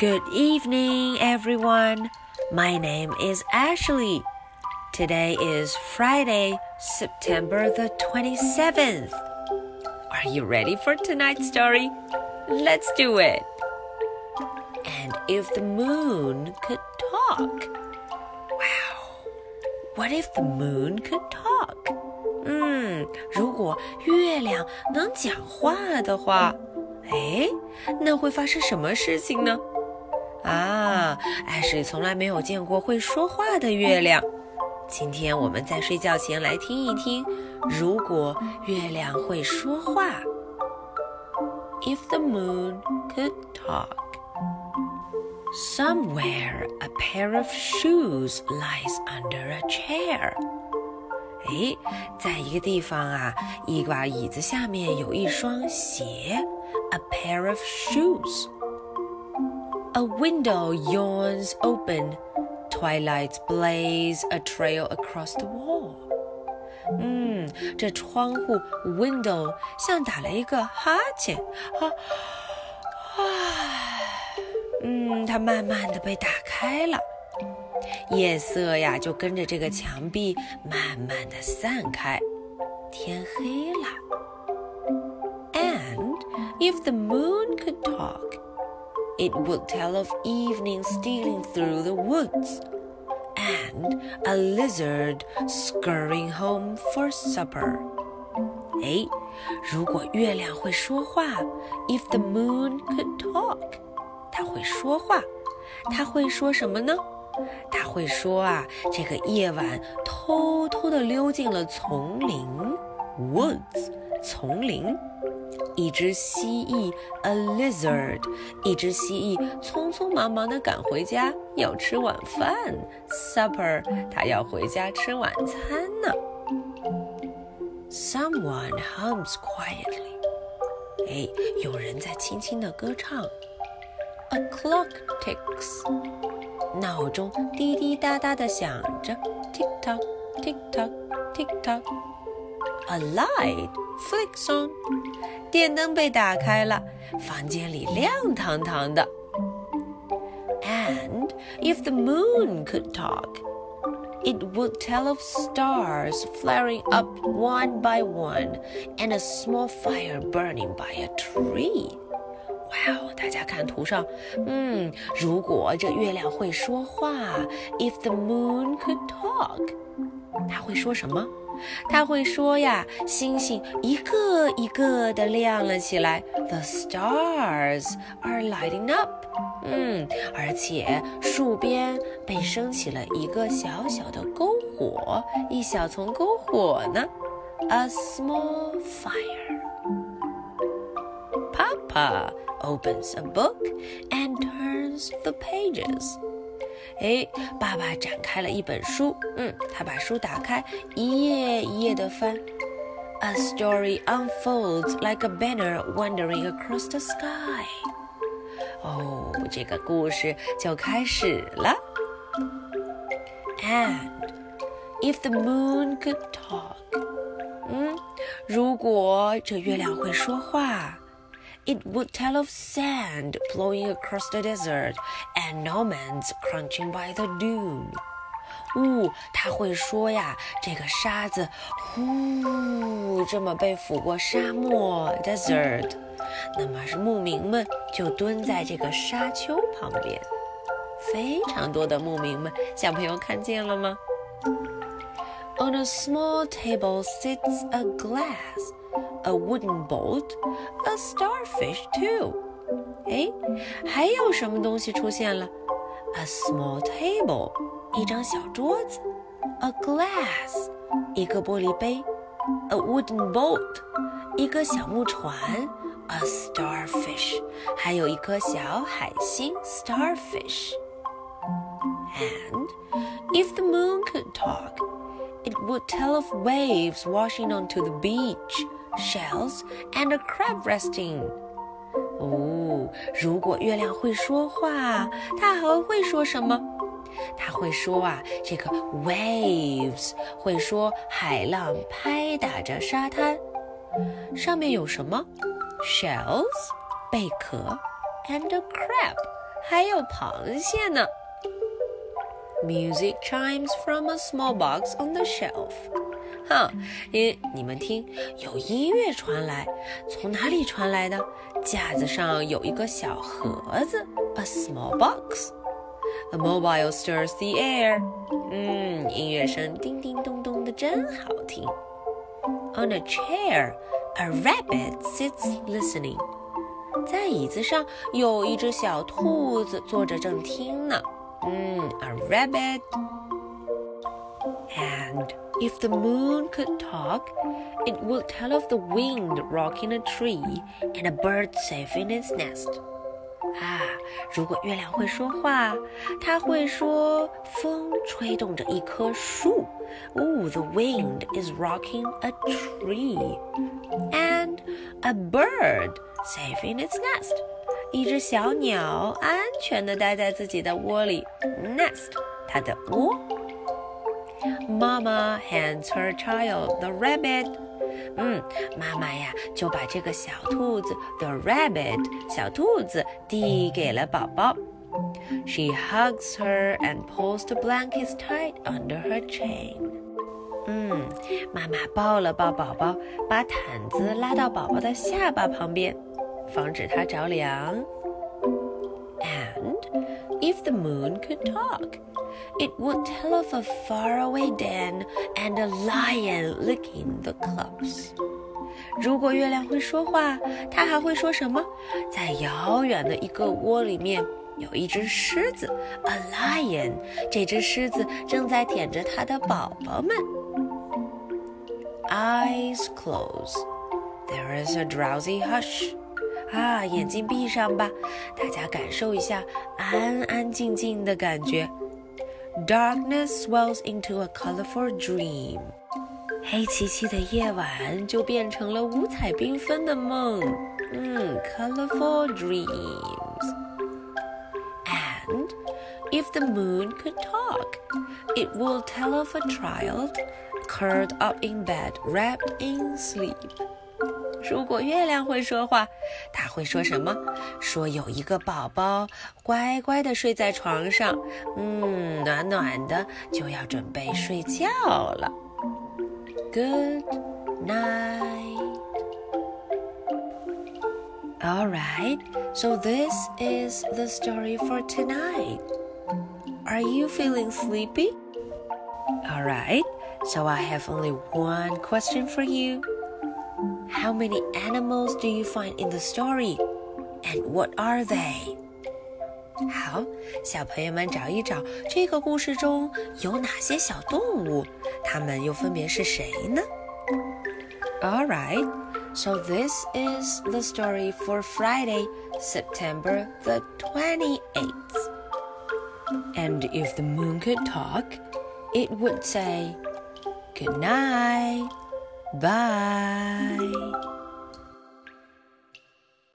Good evening, everyone. My name is Ashley. Today is Friday, September the 27th. Are you ready for tonight's story? Let's do it. And if the moon could talk? Wow. What if the moon could talk? 嗯，如果月亮能讲话的话，哎，那会发生什么事情呢？ 啊，艾什从来没有见过会说话的月亮。今天我们在睡觉前来听一听，如果月亮会说话。If the moon could talk. Somewhere a pair of shoes lies under a chair. 哎，在一个地方啊，一把椅子下面有一双鞋，a pair of shoes. A window yawns open. Twilights blaze a trail across the wall. 嗯，这窗户 window 像打了一个哈欠，啊啊，嗯，它慢慢的被打开了，夜色呀就跟着这个墙壁慢慢的散开，天黑了。And if the moon could talk. It would tell of evening stealing through the woods and a lizard scurrying home for supper. 哎，如果月亮会说话，If the moon could talk，它会说话，它会说什么呢？它会说啊，这个夜晚偷偷地溜进了丛林，woods，丛林。 一只蜥蜴，a lizard，一只蜥蜴匆匆忙忙地赶回家，要吃晚饭，supper，它要回家吃晚餐呢。Someone hums quietly，哎，有人在轻轻地歌唱。A clock ticks，闹钟滴滴答答地响着，tick tock，tick tock，tick tock。A light flicks on，电灯被打开了，房间里亮堂堂的。And if the moon could talk, it would tell of stars flaring up one by one and a small fire burning by a tree. 哇哦！大家看图上，嗯，如果这月亮会说话，If the moon could talk，它会说什么？ 他会说呀，星星一个一个的亮了起来，The stars are lighting up。嗯，而且树边被升起了一个小小的篝火，一小丛篝火呢，a small fire。Papa opens a book and turns the pages. 哎，爸爸展开了一本书，嗯，他把书打开，一页一页的翻。A story unfolds like a banner wandering across the sky。哦，这个故事就开始了。And if the moon could talk，嗯，如果这月亮会说话。it would tell of sand blowing across the desert and nomads crunching by the dune. 呜，他会说呀，这个沙子呼这么被抚过沙漠 desert，那么是牧民们就蹲在这个沙丘旁边，非常多的牧民们，小朋友看见了吗？On a small table sits a glass a wooden boat, a starfish too. 哎，还有什么东西出现了？A small table，一张小桌子；a glass，一个玻璃杯；a wooden boat，一个小木船；a starfish，还有一颗小海星 starfish。And if the moon could talk, it would tell of waves washing onto the beach shells and a crab resting. 哦，如果月亮会说话，它还会说什么？它会说啊，这个 waves 会说海浪拍打着沙滩，上面有什么？shells 贝壳，and a crab 还有螃蟹呢。Music chimes from a small box on the shelf. 哼，你你们听，有音乐传来，从哪里传来的？架子上有一个小盒子，a small box。A mobile stirs the air。嗯，音乐声叮叮咚咚的，真好听。On a chair, a rabbit sits listening。在椅子上有一只小兔子坐着正听呢。嗯，a rabbit。And if the moon could talk, it would tell of the wind rocking a tree and a bird safe in its nest. 啊，如果月亮会说话，它会说风吹动着一棵树。Ooh, the wind is rocking a tree, and a bird safe in its nest. 一只小鸟安全地待在自己的窝里，nest，它的窝。 Mama hands her child the rabbit. 嗯，妈妈呀就把这个小兔子 the rabbit 小兔子递给了宝宝。She hugs her and pulls the blankets tight under her chin. 嗯，妈妈抱了抱宝宝，把毯子拉到宝宝的下巴旁边，防止它着凉。And if the moon could talk, It would tell of a faraway den and a lion licking the cups. 如果月亮会说话，它还会说什么？在遥远的一个窝里面，有一只狮子，a lion。这只狮子正在舔着它的宝宝们。Eyes close. There is a drowsy hush. 啊，眼睛闭上吧，大家感受一下安安静静的感觉。Darkness swells into a colorful dream。黑漆漆的夜晚就变成了五彩缤纷的梦。嗯，colorful dreams。And if the moon could talk, it would tell of a child curled up in bed, wrapped in sleep. 如果月亮会说话，它会说什么？说有一个宝宝乖乖的睡在床上，嗯，暖暖的，就要准备睡觉了。Good night. All right, so this is the story for tonight. Are you feeling sleepy? All right, so I have only one question for you. How many animals do you find in the story? And what are they? 好，小朋友们找一找，这个故事中有哪些小动物？它们又分别是谁呢？All right, so this is the story for Friday, September the 28th. And if the moon could talk, it would say, Good night. Bye.